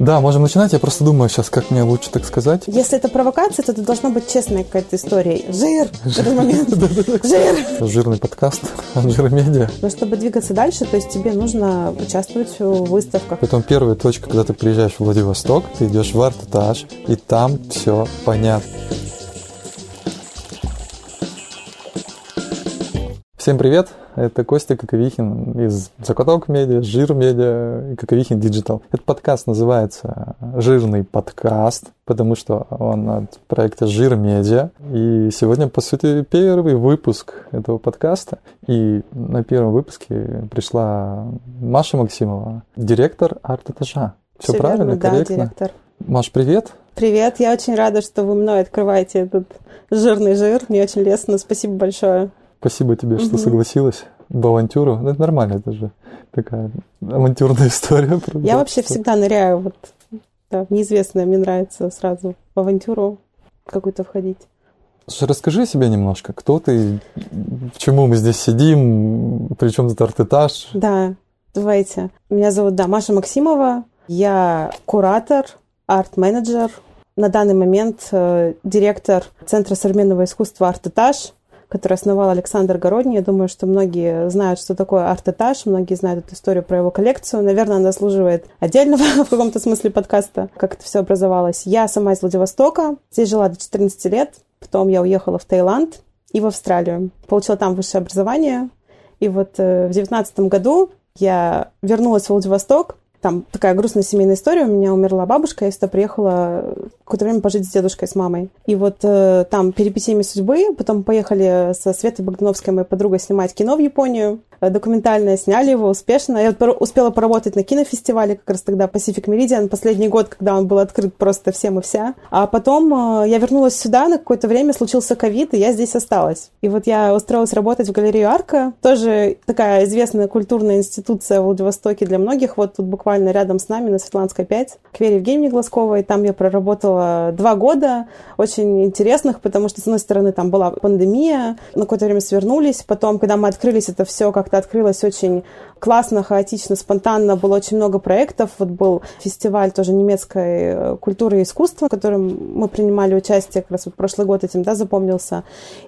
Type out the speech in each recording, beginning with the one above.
Да, можем начинать. Я просто думаю сейчас, как мне лучше так сказать. Если это провокация, то это должна быть честная какая-то история. Жир! Жир! Жирный подкаст от Жиромедиа. Но чтобы двигаться дальше, то есть тебе нужно участвовать в выставках. Поэтому первая точка, когда ты приезжаешь в Владивосток, ты идешь в Артэтаж, и там все понятно. Всем привет! Это Костя Коковихин из Закаток Медиа, Жир Медиа и Коковихин Digital. Этот подкаст называется «Жирный подкаст», потому что он от проекта Жир Медиа. И сегодня, по сути, первый выпуск этого подкаста. И на первом выпуске пришла Маша Максимова, директор арт-этажа. Все, Всё правильно, верно, корректно? Да, директор. Маш, привет! Привет, я очень рада, что вы мной открываете этот жирный жир. Мне очень лестно, спасибо большое. Спасибо тебе, что Мгм. согласилась в авантюру. Ну, это нормально, это же такая авантюрная история. правда. Я вообще всегда ныряю вот да, в неизвестное. Мне нравится сразу в авантюру какую-то входить. Слушай, расскажи о себе немножко. Кто ты, почему мы здесь сидим, при чем тут арт-этаж? Да, давайте. Меня зовут, да, Маша Максимова. Я куратор, арт-менеджер. На данный момент э, директор Центра современного искусства «Арт-этаж», который основал Александр Городний. Я думаю, что многие знают, что такое арт-этаж, многие знают эту историю про его коллекцию. Наверное, она заслуживает отдельного в каком-то смысле подкаста, как это все образовалось. Я сама из Владивостока, здесь жила до 14 лет, потом я уехала в Таиланд и в Австралию. Получила там высшее образование, и вот э, в девятнадцатом году я вернулась в Владивосток. Там такая грустная семейная история. У меня умерла бабушка, я сюда приехала какое-то время пожить с дедушкой, с мамой. И вот э, там перипетиями судьбы, потом поехали со Светой Богдановской, моей подругой, снимать кино в Японию. Э, Документальное сняли его успешно. Я вот успела поработать на кинофестивале как раз тогда Pacific Meridian, последний год, когда он был открыт просто всем и вся. А потом э, я вернулась сюда на какое-то время, случился ковид, и я здесь осталась. И вот я устроилась работать в галерею Арка, тоже такая известная культурная институция в Владивостоке для многих. Вот тут буквально рядом с нами на Светланской 5, к Вере Евгеньевне Глазковой. Там я проработала два года, очень интересных, потому что, с одной стороны, там была пандемия, на какое-то время свернулись. Потом, когда мы открылись, это все как-то открылось очень классно, хаотично, спонтанно. Было очень много проектов. Вот был фестиваль тоже немецкой э, культуры и искусства, в котором мы принимали участие, как раз вот прошлый год этим, да, запомнился.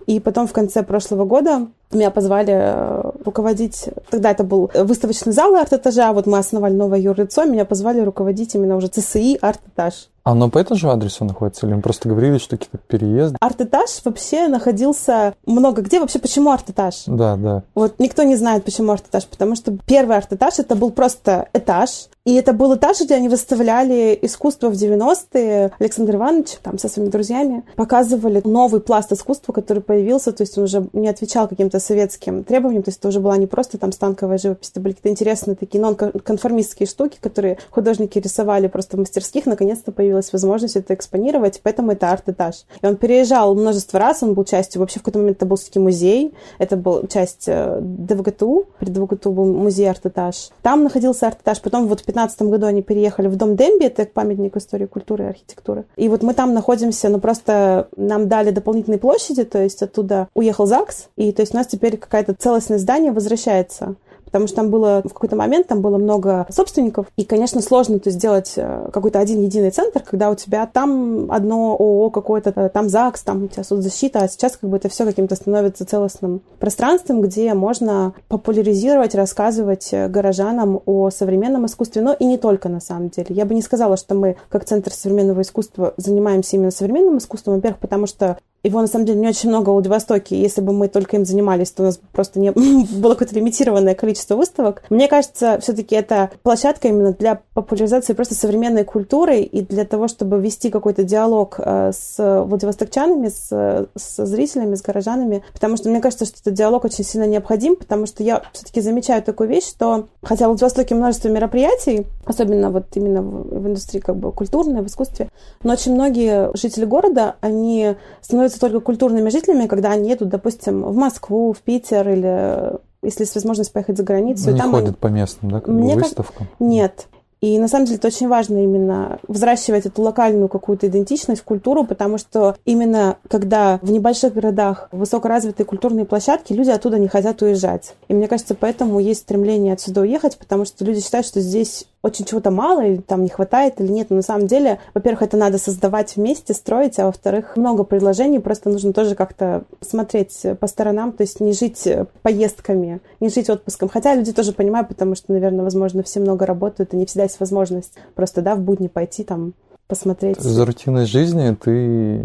И потом в конце прошлого года меня позвали э, руководить, тогда это был выставочный зал арт-этажа, вот мы основали новое юрлицо, меня позвали руководить именно уже ЦСИ арт-этаж. А оно по этому же адресу находится? Или мы просто говорили, что какие-то переезды? Арт-этаж вообще находился много где. Вообще, почему арт-этаж? Да, да. Вот никто не знает, почему арт-этаж, потому что первый арт-этаж это был просто этаж, и это был этаж, где они выставляли искусство в 90-е. Александр Иванович там со своими друзьями показывали новый пласт искусства, который появился, то есть он уже не отвечал каким-то советским требованиям, то есть это уже была не просто там станковая живопись, это были какие-то интересные такие нон-конформистские штуки, которые художники рисовали просто в мастерских, наконец-то появилась возможность это экспонировать, поэтому это арт-этаж. И он переезжал множество раз, он был частью, вообще в какой-то момент это был все-таки музей, это был часть э, ДВГТУ, при ДВГТУ был музей арт-этаж. Там находился арт-этаж, потом вот в 15 году они переехали в Дом Демби, это памятник истории культуры и архитектуры. И вот мы там находимся, ну просто нам дали дополнительные площади, то есть оттуда уехал ЗАГС, и то есть у нас теперь какая-то целостное здание возвращается потому что там было в какой-то момент там было много собственников, и, конечно, сложно то сделать э, какой-то один единый центр, когда у тебя там одно ООО какое-то, э, там ЗАГС, там у тебя соцзащита, а сейчас как бы это все каким-то становится целостным пространством, где можно популяризировать, рассказывать э, горожанам о современном искусстве, но и не только на самом деле. Я бы не сказала, что мы как Центр современного искусства занимаемся именно современным искусством, во-первых, потому что его, на самом деле, не очень много в Владивостоке. Если бы мы только им занимались, то у нас просто не было какое-то лимитированное количество выставок. Мне кажется, все-таки это площадка именно для популяризации просто современной культуры и для того, чтобы вести какой-то диалог э, с владивостокчанами, с, с зрителями, с горожанами. Потому что мне кажется, что этот диалог очень сильно необходим, потому что я все-таки замечаю такую вещь, что хотя в Владивостоке множество мероприятий, особенно вот именно в, в индустрии как бы культурной, в искусстве, но очень многие жители города, они становятся только культурными жителями, когда они едут, допустим, в Москву, в Питер или если есть возможность поехать за границу. Не там ходят они... по местным, да, как Мне бы как- выставкам? Нет. И на самом деле это очень важно именно взращивать эту локальную какую-то идентичность, культуру, потому что именно когда в небольших городах высокоразвитые культурные площадки, люди оттуда не хотят уезжать. И мне кажется, поэтому есть стремление отсюда уехать, потому что люди считают, что здесь очень чего-то мало, или там не хватает, или нет. Но на самом деле, во-первых, это надо создавать вместе, строить, а во-вторых, много предложений, просто нужно тоже как-то смотреть по сторонам, то есть не жить поездками, не жить отпуском. Хотя люди тоже понимают, потому что, наверное, возможно, все много работают, и не всегда есть возможность просто, да, в будни пойти там посмотреть. За рутиной жизни ты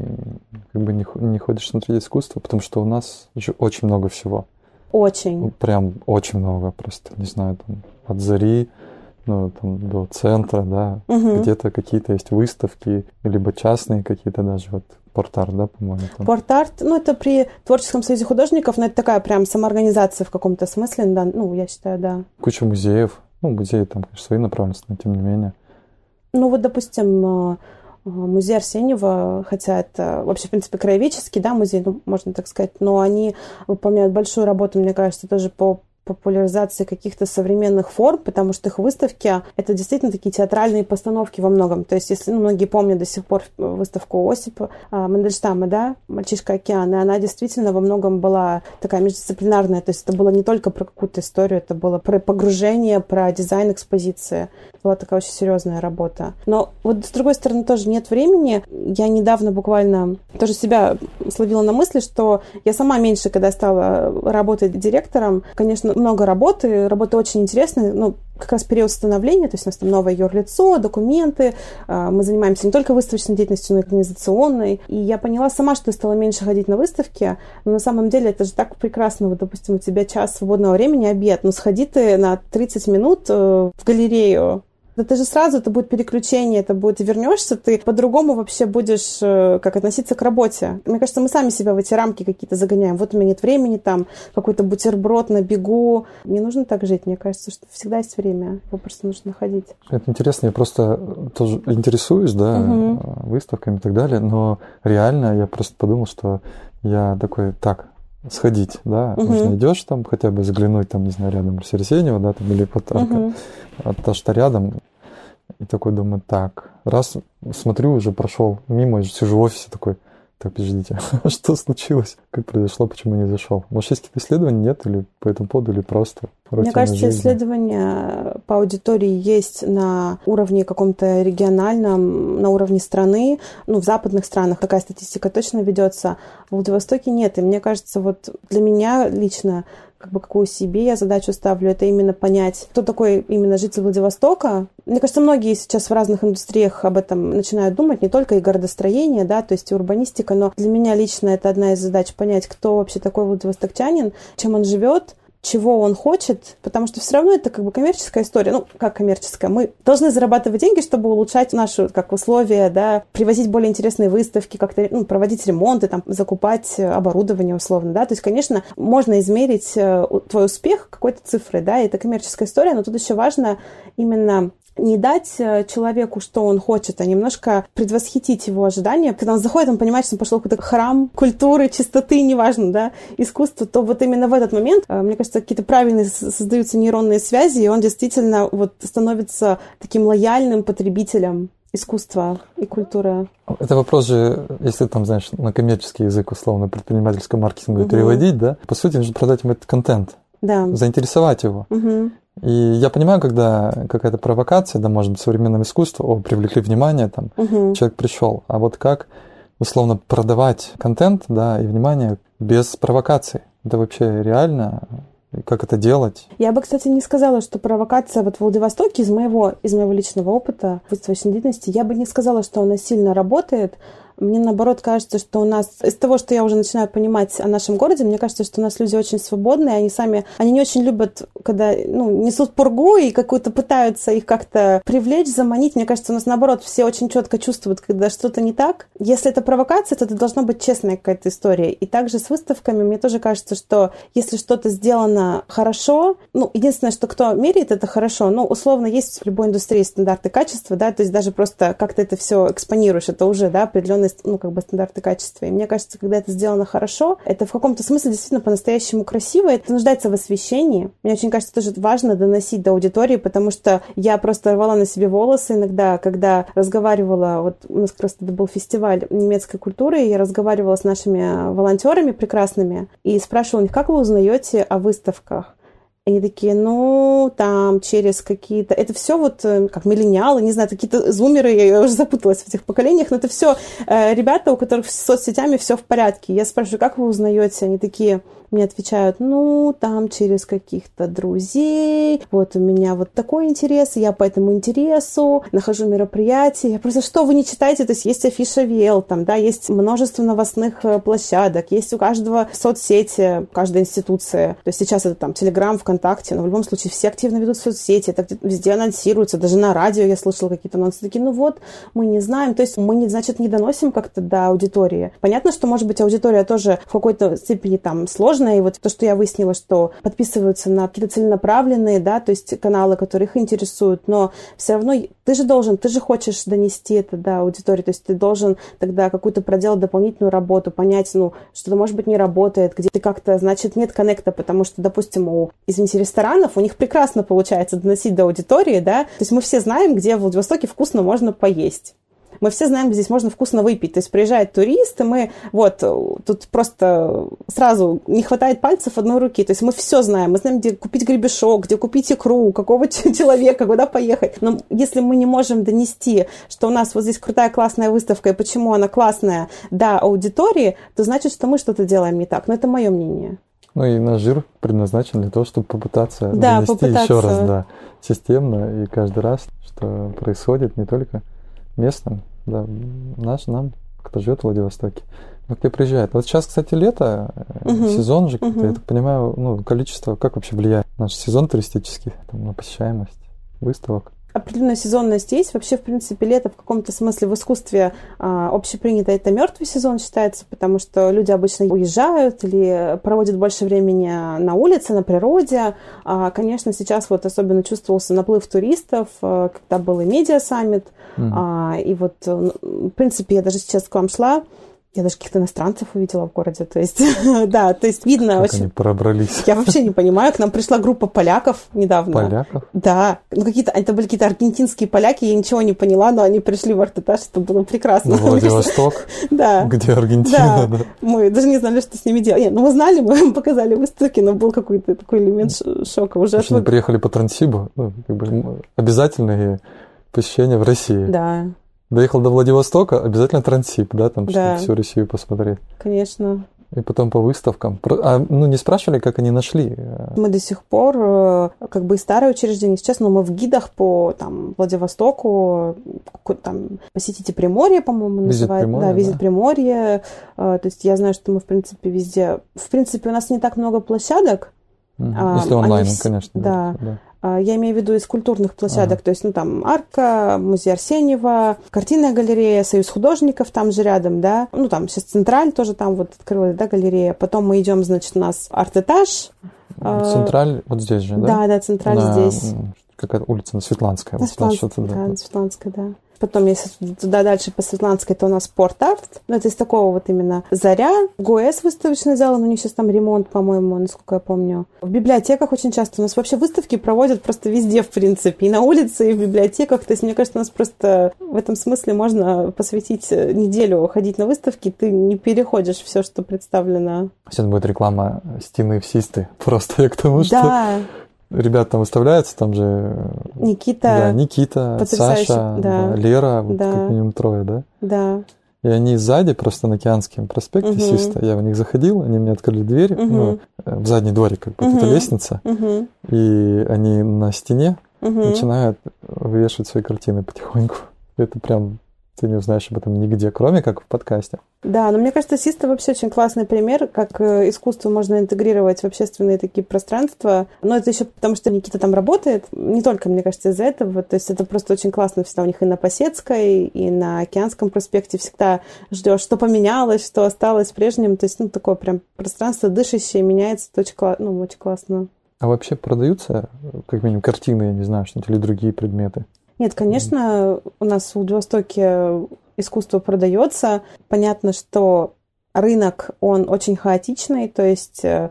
как бы не, не ходишь смотреть искусство, потому что у нас еще очень много всего. Очень. Прям очень много просто, не знаю, там, от зари ну, там, до центра, да, угу. где-то какие-то есть выставки, либо частные какие-то даже, вот Порт-арт, да, по-моему? Там. Порт-арт, ну, это при Творческом союзе художников, но это такая прям самоорганизация в каком-то смысле, да, ну, я считаю, да. Куча музеев, ну, музеи там, конечно, свои направленности, но тем не менее. Ну, вот, допустим, э, музей Арсеньева, хотя это вообще, в принципе, краеведческий, да, музей, ну, можно так сказать, но они выполняют большую работу, мне кажется, тоже по популяризации каких-то современных форм, потому что их выставки — это действительно такие театральные постановки во многом. То есть, если ну, многие помнят до сих пор выставку Осипа а, Мандельштама, да, «Мальчишка океана», она действительно во многом была такая междисциплинарная. То есть это было не только про какую-то историю, это было про погружение, про дизайн экспозиции. Была такая очень серьезная работа. Но вот с другой стороны тоже нет времени. Я недавно буквально тоже себя словила на мысли, что я сама меньше, когда стала работать директором, конечно, много работы, работа очень интересная, ну, как раз период становления, то есть у нас там новое юрлицо, документы, а, мы занимаемся не только выставочной деятельностью, но и организационной. И я поняла сама, что я стала меньше ходить на выставки, но на самом деле это же так прекрасно, вот, допустим, у тебя час свободного времени, обед, но сходи ты на 30 минут э, в галерею, да ты же сразу, это будет переключение, это будет, вернешься, ты по-другому вообще будешь э, как относиться к работе. Мне кажется, мы сами себя в эти рамки какие-то загоняем. Вот у меня нет времени, там, какой-то бутерброд на бегу. Не нужно так жить, мне кажется, что всегда есть время, его просто нужно находить. Это интересно, я просто тоже интересуюсь, да, угу. выставками и так далее, но реально я просто подумал, что я такой, так, сходить, да, угу. нужно идешь там, хотя бы заглянуть там, не знаю, рядом с Арсеньева, да, там, или под угу. то, что рядом, и такой думаю, так, раз смотрю, уже прошел мимо, сижу в офисе такой, подождите, что случилось? Как произошло, почему не зашел? Может, есть какие-то исследования, нет? Или по этому поводу, или просто? Мне кажется, жизни? исследования по аудитории есть на уровне каком-то региональном, на уровне страны. Ну, в западных странах такая статистика точно ведется. В Владивостоке нет. И мне кажется, вот для меня лично как бы какую себе я задачу ставлю, это именно понять, кто такой именно житель Владивостока. Мне кажется, многие сейчас в разных индустриях об этом начинают думать, не только и городостроение, да, то есть и урбанистика, но для меня лично это одна из задач понять, кто вообще такой владивостокчанин, чем он живет, чего он хочет, потому что все равно это как бы коммерческая история. Ну, как коммерческая? Мы должны зарабатывать деньги, чтобы улучшать наши как условия, да, привозить более интересные выставки, как-то ну, проводить ремонты, там, закупать оборудование условно, да. То есть, конечно, можно измерить э, твой успех какой-то цифрой, да, это коммерческая история, но тут еще важно именно не дать э, человеку, что он хочет, а немножко предвосхитить его ожидания. Когда он заходит, он понимает, что он пошел в какой-то храм культуры, чистоты, неважно, да, искусства, то вот именно в этот момент, э, мне кажется, какие-то правильные создаются нейронные связи, и он действительно вот становится таким лояльным потребителем искусства и культуры. Это вопрос же, если там, знаешь, на коммерческий язык, условно, предпринимательского маркетинга угу. переводить, да, по сути, нужно продать ему этот контент, да. заинтересовать его. Угу. И я понимаю, когда какая-то провокация, да, может быть, современном искусстве, о, привлекли внимание, там, угу. человек пришел. А вот как, условно, продавать контент, да, и внимание без провокации? Это вообще реально? как это делать? Я бы, кстати, не сказала, что провокация вот в Владивостоке из моего, из моего личного опыта в деятельности, я бы не сказала, что она сильно работает. Мне наоборот кажется, что у нас, из того, что я уже начинаю понимать о нашем городе, мне кажется, что у нас люди очень свободные, они сами, они не очень любят, когда, ну, несут пургу и какую-то пытаются их как-то привлечь, заманить. Мне кажется, у нас наоборот все очень четко чувствуют, когда что-то не так. Если это провокация, то это должна быть честная какая-то история. И также с выставками мне тоже кажется, что если что-то сделано хорошо, ну, единственное, что кто меряет это хорошо, ну, условно, есть в любой индустрии стандарты качества, да, то есть даже просто как ты это все экспонируешь, это уже, да, определенный определенные ну, как бы стандарты качества. И мне кажется, когда это сделано хорошо, это в каком-то смысле действительно по-настоящему красиво. Это нуждается в освещении. Мне очень кажется, тоже важно доносить до аудитории, потому что я просто рвала на себе волосы иногда, когда разговаривала, вот у нас как раз тогда был фестиваль немецкой культуры, и я разговаривала с нашими волонтерами прекрасными и спрашивала у них, как вы узнаете о выставках? Они такие, ну, там, через какие-то... Это все вот э, как миллениалы, не знаю, какие-то зумеры, я уже запуталась в этих поколениях, но это все э, ребята, у которых с соцсетями все в порядке. Я спрашиваю, как вы узнаете? Они такие, мне отвечают, ну, там через каких-то друзей, вот у меня вот такой интерес, я по этому интересу нахожу мероприятия. Я просто, что вы не читаете? То есть есть афиша ВЛ, там, да, есть множество новостных э, площадок, есть у каждого соцсети, каждой институции. То есть сейчас это там Телеграм, ВКонтакте, но в любом случае все активно ведут соцсети, это везде анонсируется, даже на радио я слышала какие-то анонсы, такие, ну вот, мы не знаем, то есть мы, не, значит, не доносим как-то до аудитории. Понятно, что, может быть, аудитория тоже в какой-то степени там сложная. И вот то, что я выяснила, что подписываются на какие-то целенаправленные, да, то есть каналы, которые их интересуют, но все равно ты же должен, ты же хочешь донести это до аудитории, то есть ты должен тогда какую-то проделать дополнительную работу, понять, ну, что-то, может быть, не работает, где ты как-то, значит, нет коннекта, потому что, допустим, у, извините, ресторанов, у них прекрасно получается доносить до аудитории, да, то есть мы все знаем, где в Владивостоке вкусно можно поесть. Мы все знаем, где здесь можно вкусно выпить. То есть приезжает турист, и мы вот тут просто сразу не хватает пальцев одной руки. То есть мы все знаем. Мы знаем, где купить гребешок, где купить икру, какого человека, куда поехать. Но если мы не можем донести, что у нас вот здесь крутая классная выставка, и почему она классная до аудитории, то значит, что мы что-то делаем не так. Но это мое мнение. Ну и наш жир предназначен для того, чтобы попытаться да, донести попытаться... еще раз, да, системно и каждый раз, что происходит не только местным, да, наш, нам, кто живет в Владивостоке. Ну, кто приезжает. Вот сейчас, кстати, лето, угу. сезон же, угу. я так понимаю, ну, количество, как вообще влияет наш сезон туристический там, на посещаемость выставок? Определенная сезонность есть. Вообще, в принципе, лето в каком-то смысле в искусстве а, общепринято это мертвый сезон считается, потому что люди обычно уезжают или проводят больше времени на улице, на природе. А, конечно, сейчас вот особенно чувствовался наплыв туристов, а, когда был и медиа-саммит. Mm-hmm. А, и вот, ну, в принципе, я даже сейчас к вам шла, я даже каких-то иностранцев увидела в городе. То есть, да, то есть видно как очень... они пробрались. Я вообще не понимаю. К нам пришла группа поляков недавно. Поляков? Да. Ну, какие-то... Это были какие-то аргентинские поляки, я ничего не поняла, но они пришли в Артетаж, это было прекрасно. Ну, Владивосток, да. где Аргентина. Да. Мы даже не знали, что с ними делать. Нет, ну, мы знали, мы им показали выставки, но был какой-то такой элемент шока. Уже от... приехали по Транссибу, ну, обязательные посещения в России. Да. Доехал до Владивостока, обязательно трансип, да, там, да. чтобы всю Россию посмотреть. Конечно. И потом по выставкам. А, ну, не спрашивали, как они нашли? Мы до сих пор, э, как бы и старое учреждение, сейчас, но мы в гидах по там, Владивостоку, там, посетите Приморье, по-моему, называют. Приморье, да, визит да. Приморье. Э, то есть я знаю, что мы, в принципе, везде... В принципе, у нас не так много площадок. Если онлайн, они... конечно. Да. да. А, я имею в виду из культурных площадок, ага. то есть, ну, там, Арка, музей Арсеньева, картинная галерея, Союз художников там же рядом, да, ну, там сейчас Централь тоже там вот открылась, да, галерея. Потом мы идем, значит, у нас арт-этаж. А, Централь вот здесь же, да? Да, да, Централь На... здесь. Какая-то улица, на Светланская. На Светланская, да, на Светланская, да. Потом, если туда дальше по Светланской, то у нас спорт-арт. Ну, это из такого вот именно Заря. ГОЭС выставочный зал, но у них сейчас там ремонт, по-моему, насколько я помню. В библиотеках очень часто у нас вообще выставки проводят просто везде, в принципе. И на улице, и в библиотеках. То есть, мне кажется, у нас просто в этом смысле можно посвятить неделю ходить на выставки. Ты не переходишь все, что представлено. Сейчас будет реклама стены в Систы. Просто я к тому, что... Ребят там выставляются, там же... Никита. Да, Никита, Саша, да. Да, Лера, вот да. как минимум трое, да? Да. И они сзади, просто на Океанском проспекте угу. Систа, я в них заходил, они мне открыли дверь, угу. ну, э, в задний дворик, как бы, угу. это лестница, угу. и они на стене угу. начинают вешать свои картины потихоньку. Это прям ты не узнаешь об этом нигде, кроме как в подкасте. Да, но мне кажется, Систа вообще очень классный пример, как э, искусство можно интегрировать в общественные такие пространства. Но это еще потому, что Никита там работает. Не только, мне кажется, из-за этого. То есть это просто очень классно всегда у них и на Посецкой, и на Океанском проспекте всегда ждешь, что поменялось, что осталось прежним. То есть, ну, такое прям пространство дышащее, меняется. Это очень, ну, очень классно. А вообще продаются, как минимум, картины, я не знаю, что-нибудь или другие предметы? Нет, конечно, у нас в Владивостоке искусство продается. Понятно, что рынок, он очень хаотичный, то есть э,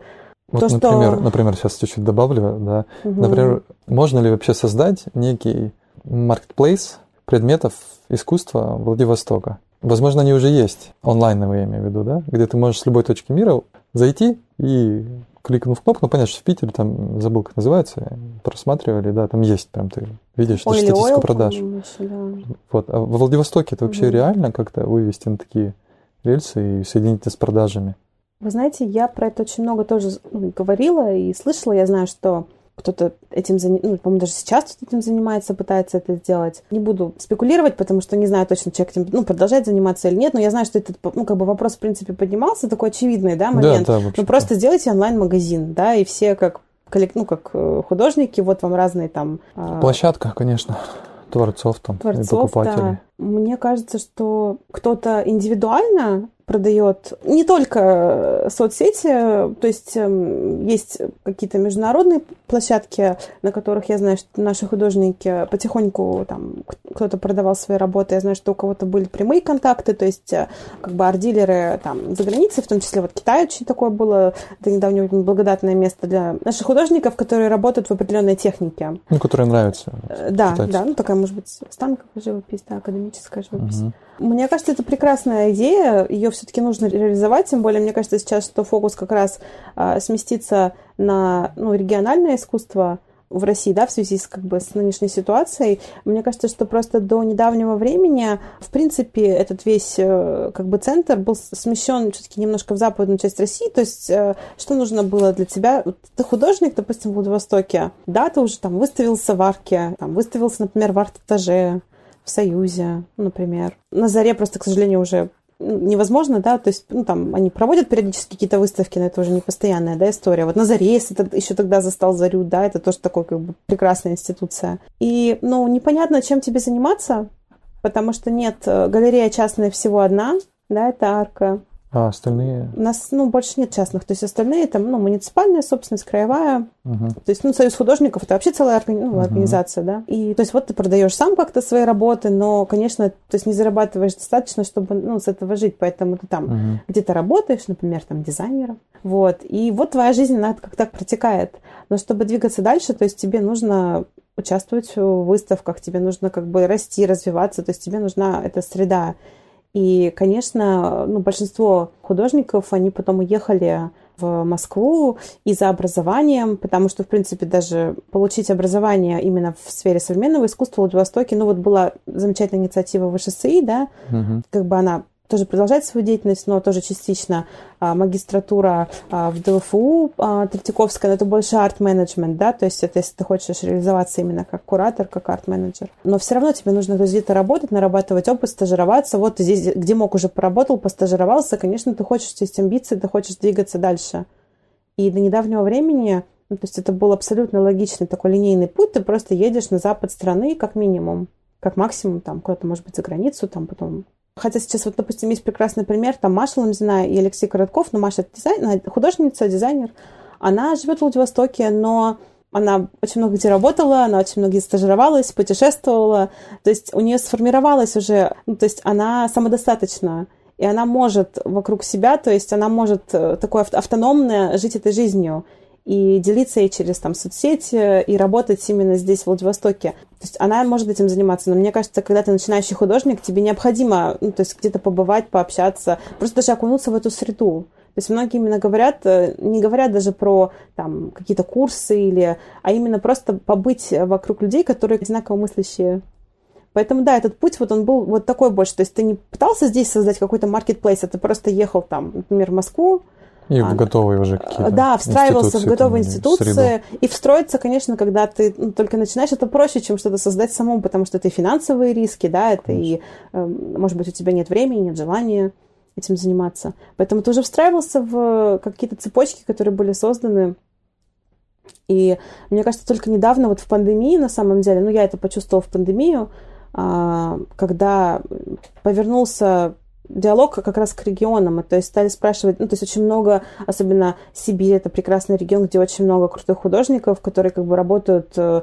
вот, то, например, что... например, сейчас чуть-чуть добавлю, да. Угу. Например, можно ли вообще создать некий marketplace предметов искусства Владивостока? Возможно, они уже есть, онлайновые, я имею в виду, да, где ты можешь с любой точки мира зайти и кликнув кнопку, ну, понятно, что в Питере, там, забыл, как называется, просматривали, да, там есть прям, ты видишь Ой, статистику oil, продаж. еще, да. Вот. А во Владивостоке это вообще Мгм. реально как-то вывести на такие рельсы и соединить это с продажами? Вы знаете, я про это очень много тоже говорила и слышала. Я знаю, что кто-то этим занимается, ну, по-моему, даже сейчас кто-то этим занимается, пытается это сделать. Не буду спекулировать, потому что не знаю точно, человек этим ну, продолжает заниматься или нет, но я знаю, что этот, ну, как бы вопрос, в принципе, поднимался, такой очевидный, да, момент. Да, да. Ну, просто сделайте онлайн-магазин, да, и все как ну, как э, художники, вот вам разные там... а, Площадка, конечно, творцов там и творцов, покупателей. да. Мне кажется, что кто-то индивидуально продает не только э, соцсети, то есть эм, есть какие-то международные площадки, на которых я знаю, что наши художники потихоньку там кто-то продавал свои работы, я знаю, что у кого-то были прямые контакты, то есть э, как бы арт-дилеры там за границей, в том числе вот Китай очень такое было, до недавнего времени благодатное место для наших художников, которые работают в определенной технике. Ну, которые нравятся. Э, Да, Кстати. да, ну такая, может быть, станковая живопись, да, академическая живопись. Мгм. Мне кажется, это прекрасная идея, ее все-таки нужно реализовать, тем более, мне кажется, сейчас, что фокус как раз а, сместится на ну, региональное искусство в России, да, в связи с, как бы, с нынешней ситуацией. Мне кажется, что просто до недавнего времени, в принципе, этот весь э, как бы центр был смещен все-таки немножко в западную часть России. То есть, э, что нужно было для тебя? Ты художник, допустим, в Владивостоке, да, ты уже там выставился в арке, там, выставился, например, в арт-этаже, в Союзе, например. На заре просто, к сожалению, уже невозможно, да, то есть, ну, там, они проводят периодически какие-то выставки, но это уже не постоянная, да, история. Вот на заре, если ты еще тогда застал зарю, да, это тоже такой, как бы, прекрасная институция. И, ну, непонятно, чем тебе заниматься, потому что нет, э, галерея частная всего одна, да, это арка. А остальные... У нас, ну, больше нет частных, то есть остальные там, ну, муниципальная собственность, краевая, Мгм. то есть, ну, Союз художников это вообще целая органи- ну, Мгм. организация, да. И то есть вот ты продаешь сам как-то свои работы, но, конечно, то есть не зарабатываешь достаточно, чтобы ну, с этого жить, поэтому ты там Мгм. где-то работаешь, например, там дизайнером. Вот. И вот твоя жизнь, она как так протекает. Но чтобы двигаться дальше, то есть тебе нужно участвовать в выставках, тебе нужно как бы расти, развиваться, то есть тебе нужна эта среда. И, конечно, ну, большинство художников, они потом уехали в Москву и за образованием, потому что, в принципе, даже получить образование именно в сфере современного искусства в Владивостоке, ну вот была замечательная инициатива ВШСИ, да, Мгм. как бы она тоже продолжает свою деятельность, но тоже частично а, магистратура а, в ДЛФУ а, Третьяковская, но это больше арт-менеджмент, да, то есть это если ты хочешь реализоваться именно как куратор, как арт-менеджер. Но все равно тебе нужно где-то работать, нарабатывать опыт, стажироваться. Вот здесь, где мог, уже поработал, постажировался, конечно, ты хочешь, есть амбиции, ты хочешь двигаться дальше. И до недавнего времени, ну, то есть это был абсолютно логичный такой линейный путь, ты просто едешь на запад страны как минимум, как максимум там куда-то, может быть, за границу, там потом Хотя сейчас вот, допустим, есть прекрасный пример, там Маша Ламзина и Алексей Коротков, но Маша дизайн, художница, дизайнер, она живет в Владивостоке, но она очень много где работала, она очень много где стажировалась, путешествовала, то есть у нее сформировалась уже, ну, то есть она самодостаточна, и она может вокруг себя, то есть она может э, такое ав- автономно жить этой жизнью и делиться ей через там соцсети и работать именно здесь, в Владивостоке. То есть она может этим заниматься, но мне кажется, когда ты начинающий художник, тебе необходимо, ну, то есть где-то побывать, пообщаться, просто даже окунуться в эту среду. То есть многие именно говорят, э, не говорят даже про там какие-то курсы или, а именно просто побыть вокруг людей, которые одинаково мыслящие. Поэтому, да, этот путь, вот он был вот такой больше. То есть ты не пытался здесь создать какой-то маркетплейс, а ты просто ехал там, например, в Москву, И А, в готовые уже какие-то да, встраивался в готовые там, институции. среду. И встроиться, конечно, когда ты ну, только начинаешь, это проще, чем что-то создать самому, потому что это и финансовые риски, да, это и, э, может быть, у тебя нет времени, нет желания этим заниматься. Поэтому ты уже встраивался в какие-то цепочки, которые были созданы. И мне кажется, только недавно, вот в пандемии, на самом деле, ну, я это почувствовала в пандемию, а, когда повернулся диалог как раз к регионам, то есть стали спрашивать, ну, то есть очень много, особенно Сибирь, это прекрасный регион, где очень много крутых художников, которые как бы работают, э,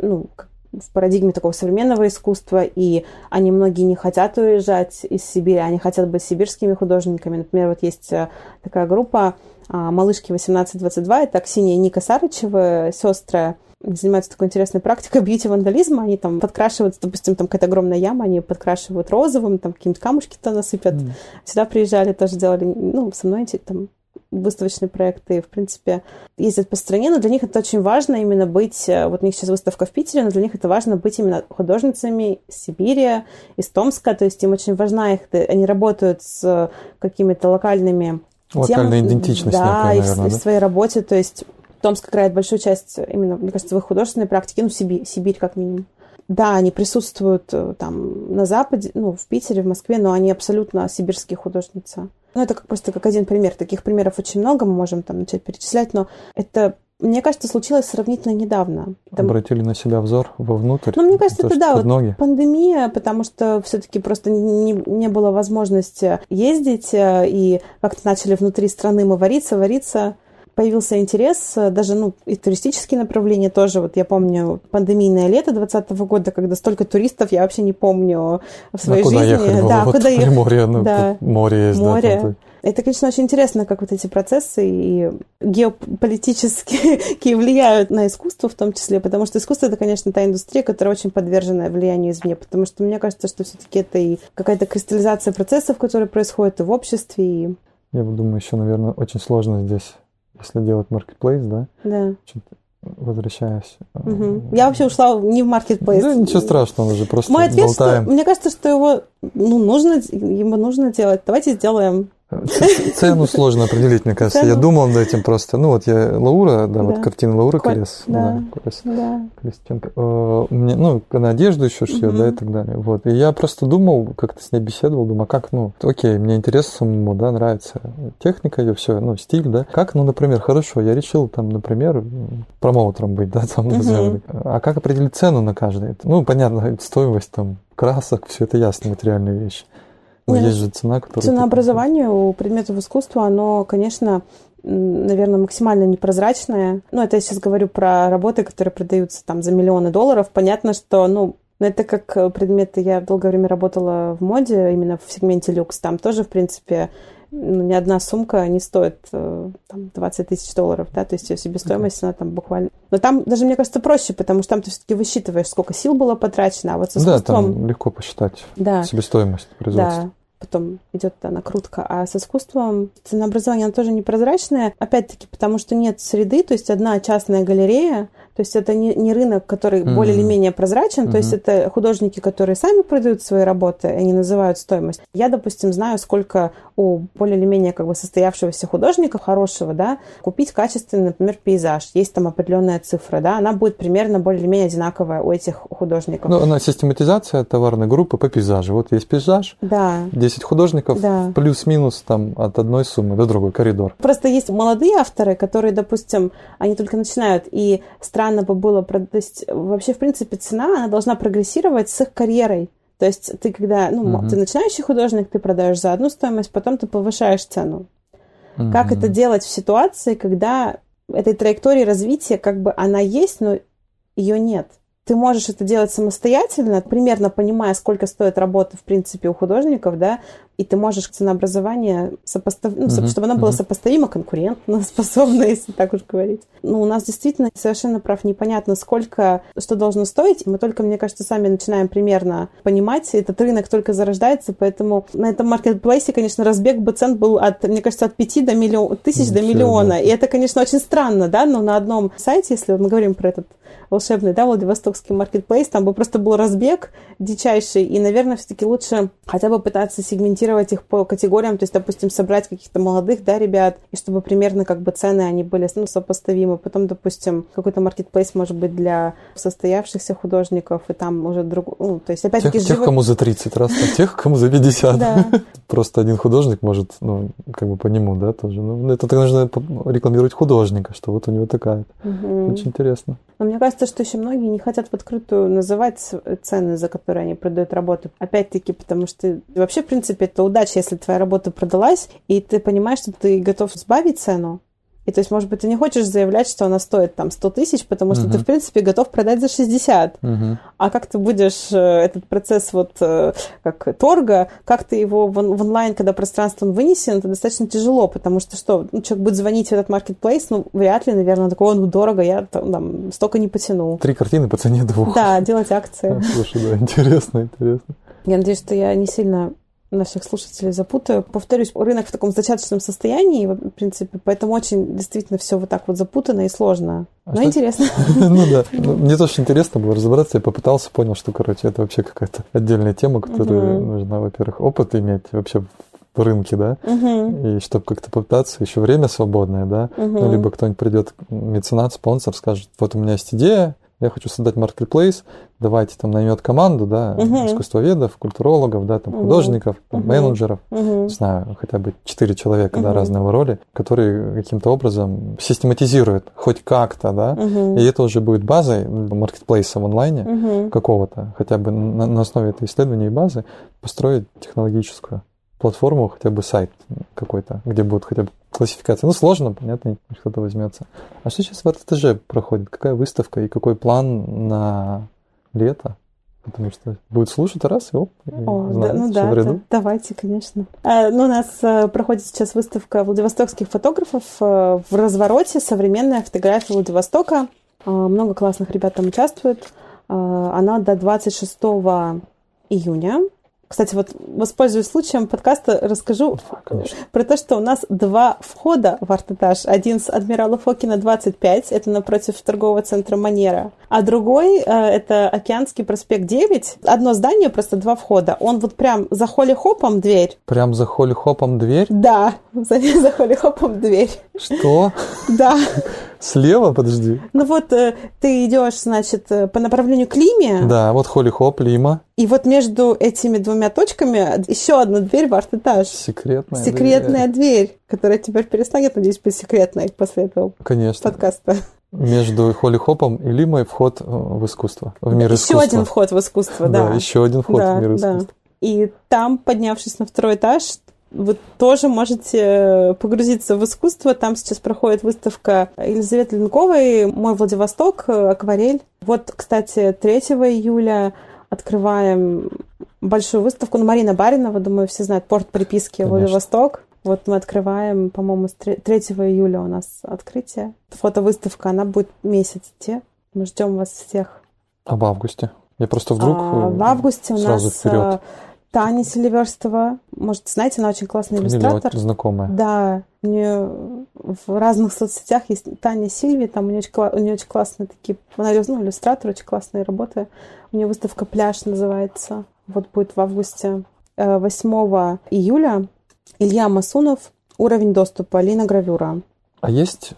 ну, в парадигме такого современного искусства, и они многие не хотят уезжать из Сибири, они хотят быть сибирскими художниками. Например, вот есть э, такая группа а, «Малышки 1822», это и Ника Сарычевы, сестры, занимаются такой интересной практикой бьюти-вандализма. Они там подкрашивают, допустим, там какая-то огромная яма, они подкрашивают розовым, там какие-нибудь камушки туда насыпят. Мгм. Сюда приезжали, тоже делали, ну, со мной эти там выставочные проекты, в принципе, ездят по стране, но для них это очень важно именно быть, э, вот у них сейчас выставка в Питере, но для них это важно быть именно художницами из Сибири, из Томска, то есть им очень важна их, они работают с какими-то локальными Локальная идентичность да, некая, наверное, наверное, в, да? в своей работе, то есть Томск играет большую часть именно, мне кажется, в их художественной практике, ну, Сибирь, Сибирь как минимум. Да, они присутствуют э, там на Западе, ну, в Питере, в Москве, но они абсолютно сибирские художницы. Ну, это как, просто как один пример. Таких примеров очень много, мы можем там начать перечислять, но это, мне кажется, случилось сравнительно недавно. Там- Обратили на себя взор вовнутрь. ну, мне кажется, то, это да, вот ноги. пандемия, потому что все-таки просто не, не было возможности ездить, э, и как-то начали внутри страны мы вариться, вариться. Появился интерес, э, даже ну, и туристические направления тоже. Вот я помню пандемийное лето 2020 года, когда столько туристов, я вообще не помню в А своей куда жизни. ехали? Да, вот куда ехали. Приморье, ну, Да. море есть, Море. да. Это, конечно, очень интересно, как вот эти процессы и геополитические влияют на искусство в том числе, потому что искусство это, конечно, та индустрия, которая очень подвержена влиянию извне, потому что мне кажется, что все-таки это и какая-то кристаллизация процессов, которые происходят и в обществе, и Я думаю, еще, наверное, очень сложно здесь, если делать маркетплейс, да, да. возвращаясь. э, Мгм. Я вообще ушла не в маркетплейс. Да, ничего страшного, мы же просто Мой ответ, болтаем. что мне кажется, что его ну, нужно, ему нужно делать. Давайте сделаем. Цену сложно определить, мне кажется. Я Цену? думал над этим просто. Ну, вот я Лаура, да, вот Да. картина Лауры Коль- Колес. да. Колес. Да. Колесниченко. Э, Мне, ну, она одежду еще шьет, Мгм. да, и так далее. Вот. И я просто думал, как-то с ней беседовал, думаю, а как, ну, окей, мне интересно самому, да, нравится техника ее, все, ну, стиль, да. Как, ну, например, хорошо, я решил там, например, промоутером быть, да, там, назовем. А как определить цену на каждый? Ну, понятно, стоимость там красок, все это ясно, материальные вещи. Нет, есть же цена, которая... Ценообразование у предметов искусства, оно, конечно, наверное, максимально непрозрачное. Ну, это я сейчас говорю про работы, которые продаются там за миллионы долларов. Понятно, что, ну, но это как предметы. Я долгое время работала в моде, именно в сегменте люкс. Там тоже, в принципе, ну, ни одна сумка не стоит э, там, 20 тысяч долларов, да, то есть ее себестоимость, она там буквально... Но там даже, мне кажется, проще, потому что там ты все-таки высчитываешь, сколько сил было потрачено, а вот с Да, искусством... там легко посчитать Да, себестоимость производства. да, потом идет накрутка. А с искусством ценообразование оно тоже непрозрачное. Опять-таки, потому что нет среды, то есть одна частная галерея, то есть это не, не рынок, который Мгм. более или менее прозрачен, то есть это художники, которые сами продают свои работы, они называют стоимость. Я, допустим, знаю, сколько у более или менее как бы состоявшегося художника хорошего, да, купить качественный, например, пейзаж. Есть там определенная цифра, да, она будет примерно более или менее одинаковая у этих художников. Ну, она систематизация товарной группы по пейзажу. Вот есть пейзаж, да, 10 художников, Да. плюс-минус там от одной суммы до другой коридор. Просто есть молодые авторы, которые, допустим, они только начинают, и странно бы было, то есть вообще, в принципе, цена, она должна прогрессировать с их карьерой. То есть ты когда, ну, Мгм. ты начинающий художник, ты продаешь за одну стоимость, потом ты повышаешь цену. Как Мгм. это делать в ситуации, когда этой траектории развития, как бы она есть, но ее нет? Ты можешь это делать самостоятельно, примерно понимая, сколько стоит работа, в принципе, у художников, да, и ты можешь ценообразование сопостав... ну, Мгм, чтобы оно было мгм. сопоставимо, конкурентно способно, если так уж говорить. Ну, у нас действительно совершенно прав непонятно, сколько, что должно стоить, мы только, мне кажется, сами начинаем примерно понимать, этот рынок только зарождается, поэтому на этом маркетплейсе, конечно, разбег бы цен был от, мне кажется, от 5 до миллиона, тысяч до Ничего, миллиона, да. и это, конечно, очень странно, да, но на одном сайте, если мы говорим про этот волшебный, да, Владивостокский маркетплейс, там бы просто был разбег дичайший, и, наверное, все-таки лучше хотя бы пытаться сегментировать их по категориям, то есть, допустим, собрать каких-то молодых, да, ребят, и чтобы примерно как бы цены, они были, ну, сопоставимы. Потом, допустим, какой-то маркетплейс может быть для состоявшихся художников, и там уже друг, ну, то есть, Тех, опять-таки, тех, живо- кому за 30 раз, а тех, кому за 50. Да. Просто один художник может, ну, как бы по нему, да, тоже. Ну, это так нужно рекламировать художника, что вот у него такая. Очень интересно. Но мне кажется, что еще многие не хотят в открытую называть цены, за которые они продают работу. Опять-таки, потому что вообще, в принципе, это удача, если твоя работа продалась, и ты понимаешь, что ты готов сбавить цену. И то есть, может быть, ты не хочешь заявлять, что она стоит там 100 тысяч, потому что Мгм. ты, в принципе, готов продать за 60. Мгм. А как ты будешь э, этот процесс вот э, как торга, как ты его в, он- в онлайн, когда пространство он вынесен, это достаточно тяжело, потому что что, ну, человек будет звонить в этот маркетплейс, ну, вряд ли, наверное, такой, он дорого, я там, там, столько не потяну. Три картины по цене двух. Да, делать акции. Слушай, да, интересно, интересно. Я надеюсь, что я не сильно наших слушателей запутаю. Повторюсь, рынок в таком зачаточном состоянии, в принципе, поэтому очень действительно все вот так вот запутано и сложно. А Но интересно. Ну да. Ну, мне тоже интересно было разобраться. Я попытался, понял, что, короче, это вообще какая-то отдельная тема, которую нужно, во-первых, опыт иметь вообще в рынке, да, и чтобы как-то попытаться, еще время свободное, да, ну, либо кто-нибудь придет, меценат, спонсор, скажет, вот у меня есть идея, я хочу создать marketplace, давайте там наймет команду, да, uh-huh. искусствоведов, культурологов, да, там, uh-huh. художников, там, uh-huh. менеджеров, uh-huh. не знаю, хотя бы четыре человека, uh-huh. да, разного роли, которые каким-то образом систематизируют хоть как-то, да, uh-huh. и это уже будет базой маркетплейса в онлайне uh-huh. какого-то, хотя бы на, на основе этой исследования и базы построить технологическую платформу, хотя бы сайт какой-то, где будет хотя бы классификация. Ну, сложно, понятно, кто-то возьмется. А что сейчас в РТТЖ проходит? Какая выставка и какой план на лето? Потому что будет слушать раз, и оп, и О, знает, да, ну да, да, давайте, конечно. А, ну, у нас а, проходит сейчас выставка владивостокских фотографов а, в развороте «Современная фотография Владивостока». А, много классных ребят там участвует. А, она до 26 июня. Кстати, вот воспользуюсь случаем подкаста, расскажу Конечно. про то, что у нас два входа в арт-этаж. Один с Адмирала Фокина 25, это напротив торгового центра Манера, а другой э, это Океанский проспект 9. Одно здание, просто два входа. Он вот прям за холи-хопом дверь. Прям за холи-хопом дверь? Да, за, за холи-хопом дверь. Что? Да. Слева, подожди. Ну вот э, ты идешь, значит, э, по направлению к Лиме. Да, вот холи-хоп, Лима. И вот между этими двумя точками еще одна дверь в арт-этаж. Секретная Секретная дверь. дверь, которая теперь перестанет, надеюсь, быть секретной после этого Конечно. подкаста. Между Холли-Хопом и Лимой вход э, в искусство, в мир еще искусства. Еще один вход в искусство, да. Да, еще один вход да, в мир искусства. Да. И там, поднявшись на второй этаж, вы тоже можете погрузиться в искусство. Там сейчас проходит выставка Елизаветы Ленковой «Мой Владивосток. Акварель». Вот, кстати, 3 июля открываем большую выставку. Ну, Марина Баринова, думаю, все знают, порт приписки Конечно. Владивосток. Вот мы открываем, по-моему, 3 июля у нас открытие. Фотовыставка, она будет месяц идти. Мы ждем вас всех. А в августе? Я просто вдруг а, В августе у нас вперед. Таня Селиверстова. Может, знаете, она очень классный иллюстратор. знакомая. Да, у нее в разных соцсетях есть Таня Сильви, там у нее очень, у нее очень классные такие, она ну, иллюстратор, очень классные работы. У нее выставка «Пляж» называется. Вот будет в августе. 8 э, июля Илья Масунов «Уровень доступа. Линогравюра». А есть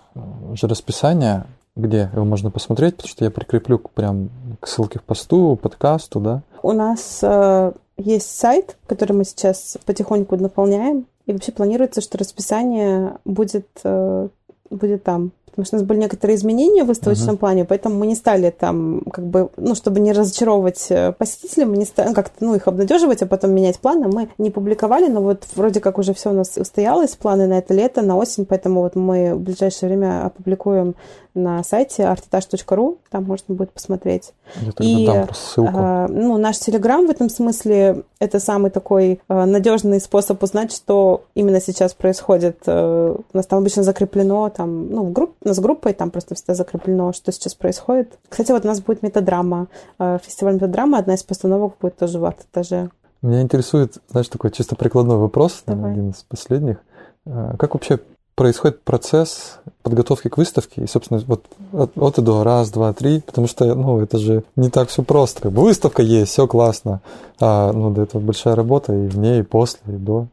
же расписание, где его можно посмотреть, потому что я прикреплю прям к ссылке в посту, подкасту, да? У нас э, есть сайт, который мы сейчас потихоньку наполняем, и вообще планируется, что расписание будет, э, будет там. Потому что у нас были некоторые изменения в выставочном uh-huh. плане, поэтому мы не стали там, как бы, ну, чтобы не разочаровывать э, посетителей, мы не стали ну, как-то, ну, их обнадеживать, а потом менять планы, мы не публиковали, но вот вроде как уже все у нас устоялось, планы на это лето, на осень, поэтому вот мы в ближайшее время опубликуем на сайте artetage.ru, там можно будет посмотреть. Я тогда и. А, ну, наш Телеграм в этом смысле это самый такой а, надежный способ узнать, что именно сейчас происходит. А, у нас там обычно закреплено, там, ну, в групп, нас группой там просто всегда закреплено, что сейчас происходит. Кстати, вот у нас будет метадрама, а, фестиваль метадрама, одна из постановок будет тоже в арт-этаже. Меня интересует, знаешь, такой чисто прикладной вопрос, Давай. один из последних. А, как вообще происходит процесс подготовки к выставке, и, собственно, вот от, от и до, раз, два, три, потому что, ну, это же не так все просто. Как бы выставка есть, все классно, а, ну, до этого большая работа и в ней, и после, и до.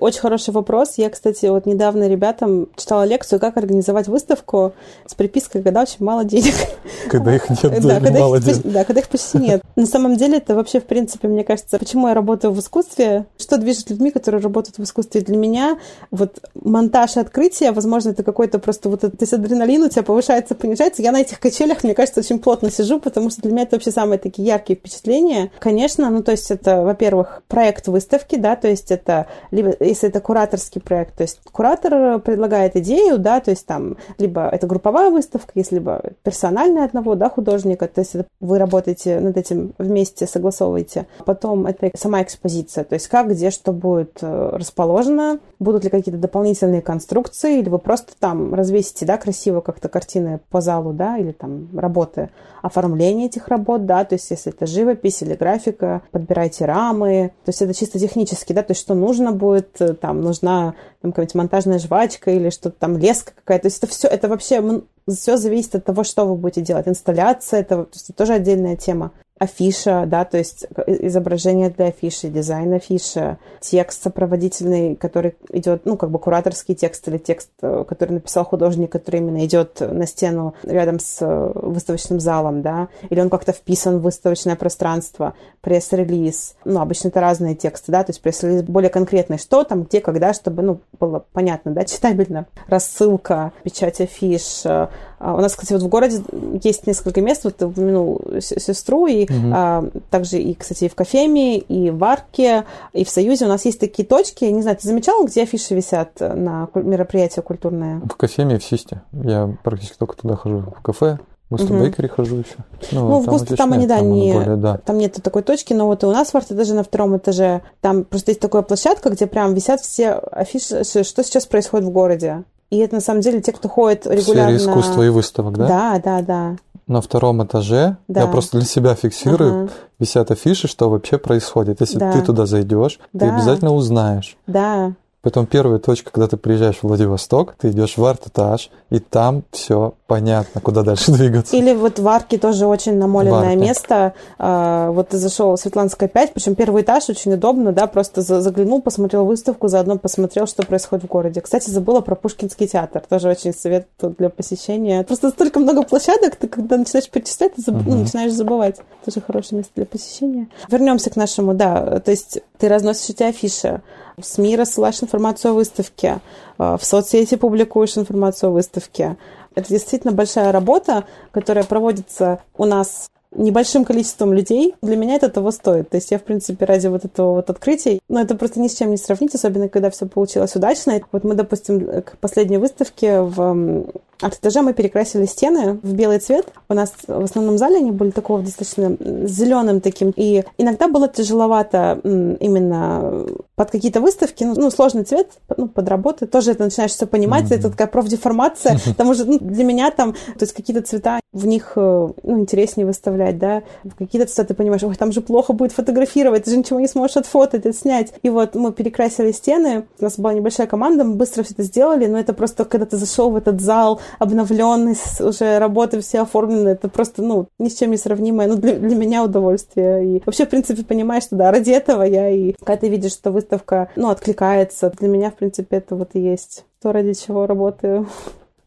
Очень хороший вопрос. Я, кстати, вот недавно ребятам читала лекцию, как организовать выставку с припиской, когда очень мало денег. Когда их нет, да, когда мало их, денег. Да, когда их почти нет. На самом деле это вообще, в принципе, мне кажется, почему я работаю в искусстве, что движет людьми, которые работают в искусстве. Для меня вот монтаж и открытие, возможно, это какой-то просто вот этот адреналин у тебя повышается, понижается. Я на этих качелях, мне кажется, очень плотно сижу, потому что для меня это вообще самые такие яркие впечатления. Конечно, ну то есть это, во-первых, проект выставки, да, то есть это либо если это кураторский проект, то есть куратор предлагает идею, да, то есть там либо это групповая выставка, если либо персональная одного, да, художника, то есть это вы работаете над этим вместе, согласовываете. Потом это сама экспозиция, то есть как, где, что будет э, расположено, будут ли какие-то дополнительные конструкции, или вы просто там развесите, да, красиво как-то картины по залу, да, или там работы, оформление этих работ, да, то есть если это живопись или графика, подбирайте рамы, то есть это чисто технически, да, то есть что нужно будет, э, там нужна там какая-нибудь монтажная жвачка или что-то там леска какая-то, то есть это все, это вообще все зависит от того, что вы будете делать. Инсталляция, это, это тоже отдельная тема афиша, да, то есть изображение для афиши, дизайн афиши, текст сопроводительный, который идет, ну, как бы кураторский текст или текст, э, который написал художник, который именно идет на стену рядом с э, выставочным залом, да, или он как-то вписан в выставочное пространство, пресс-релиз, ну, обычно это разные тексты, да, то есть пресс-релиз более конкретный, что там, где, когда, чтобы, ну, было понятно, да, читабельно, рассылка, печать афиш, э, у нас, кстати, вот в городе есть несколько мест, вот ты упомянул сестру, и угу. а, также, и, кстати, и в Кофеме, и в Арке, и в Союзе у нас есть такие точки. Не знаю, ты замечал, где афиши висят на мероприятия культурные? В Кофеме и в Систе. Я практически только туда хожу, в кафе. В Густо угу. Хожу еще. Ну, ну в Густо там они, да, там не... Более, да. Там нет такой точки, но вот и у нас в арт-этаже на втором этаже, там просто есть такая площадка, где прям висят все афиши, что сейчас происходит в городе. И это на самом деле те, кто ходит регулярно. В сфере искусства и выставок, да? Да, да, да. На втором этаже да. я просто для себя фиксирую, ага. висят афиши, что вообще происходит. Если да. ты туда зайдешь, да. ты обязательно узнаешь. Да. Поэтому первая точка, когда ты приезжаешь в Владивосток, ты идешь в арт-этаж, и там все понятно, куда дальше двигаться. Или вот в Арке тоже очень намоленное место. А, вот ты зашел в Светланская 5, причем первый этаж очень удобно, да, просто заглянул, посмотрел выставку, заодно посмотрел, что происходит в городе. Кстати, забыла про Пушкинский театр, тоже очень совет для посещения. Просто столько много площадок, ты когда начинаешь перечислять, ты заб... угу. ну, начинаешь забывать. Тоже хорошее место для посещения. Вернемся к нашему, да, то есть ты разносишь эти афиши, в СМИ рассылаешь информацию о выставке, э, в соцсети публикуешь информацию о выставке. Это действительно большая работа, которая проводится у нас небольшим количеством людей, для меня это того стоит. То есть я, в принципе, ради вот этого вот открытия, но это просто ни с чем не сравнить, особенно когда все получилось удачно. Вот мы, допустим, к последней выставке в арт-этаже мы перекрасили стены в белый цвет. У нас в основном зале они были такого достаточно зеленым таким. И иногда было тяжеловато именно под какие-то выставки, ну, ну, сложный цвет, ну, под работы, тоже это начинаешь все понимать, mm-hmm. это такая профдеформация, потому что ну, для меня там, то есть какие-то цвета, в них, э, ну, интереснее выставлять, да, какие-то цвета ты понимаешь, ой, там же плохо будет фотографировать, ты же ничего не сможешь отфотать, отснять. И вот мы перекрасили стены, у нас была небольшая команда, мы быстро все это сделали, но это просто, когда ты зашел в этот зал, обновленный, уже работы все оформлены, это просто, ну, ни с чем не сравнимое, ну, для, для меня удовольствие. И вообще, в принципе, понимаешь, что да, ради этого я и когда ты видишь, что выставка, ну, откликается, для меня, в принципе, это вот и есть то, ради чего работаю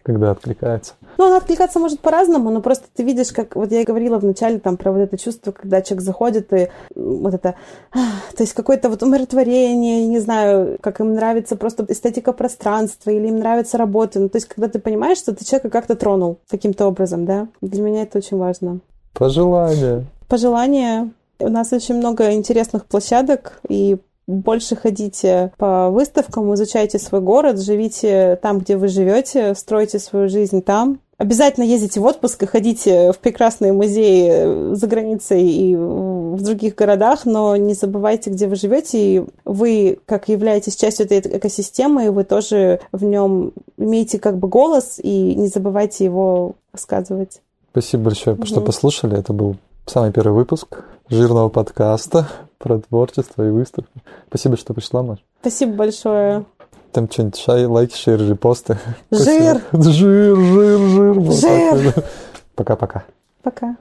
когда откликается? Ну, она откликаться может по-разному, но просто ты видишь, как вот я и говорила вначале там про вот это чувство, когда человек заходит и вот это, то есть какое-то вот умиротворение, не знаю, как им нравится просто эстетика пространства или им нравится работа. Ну, то есть когда ты понимаешь, что ты человека как-то тронул каким-то образом, да, для меня это очень важно. Пожелания. Пожелания. У нас очень много интересных площадок, и больше ходите по выставкам, изучайте свой город, живите там, где вы живете, стройте свою жизнь там. Обязательно ездите в отпуск и ходите в прекрасные музеи за границей и в других городах, но не забывайте, где вы живете. И вы, как являетесь частью этой экосистемы, вы тоже в нем имеете как бы голос, и не забывайте его сказывать. Спасибо большое, угу. что послушали. Это был самый первый выпуск жирного подкаста про творчество и выставки. Спасибо, что пришла, Маш. Спасибо большое. Там что-нибудь шай, лайки, шейр, репосты. Жир! Жир, жир, жир. Жир! Пока-пока. Пока.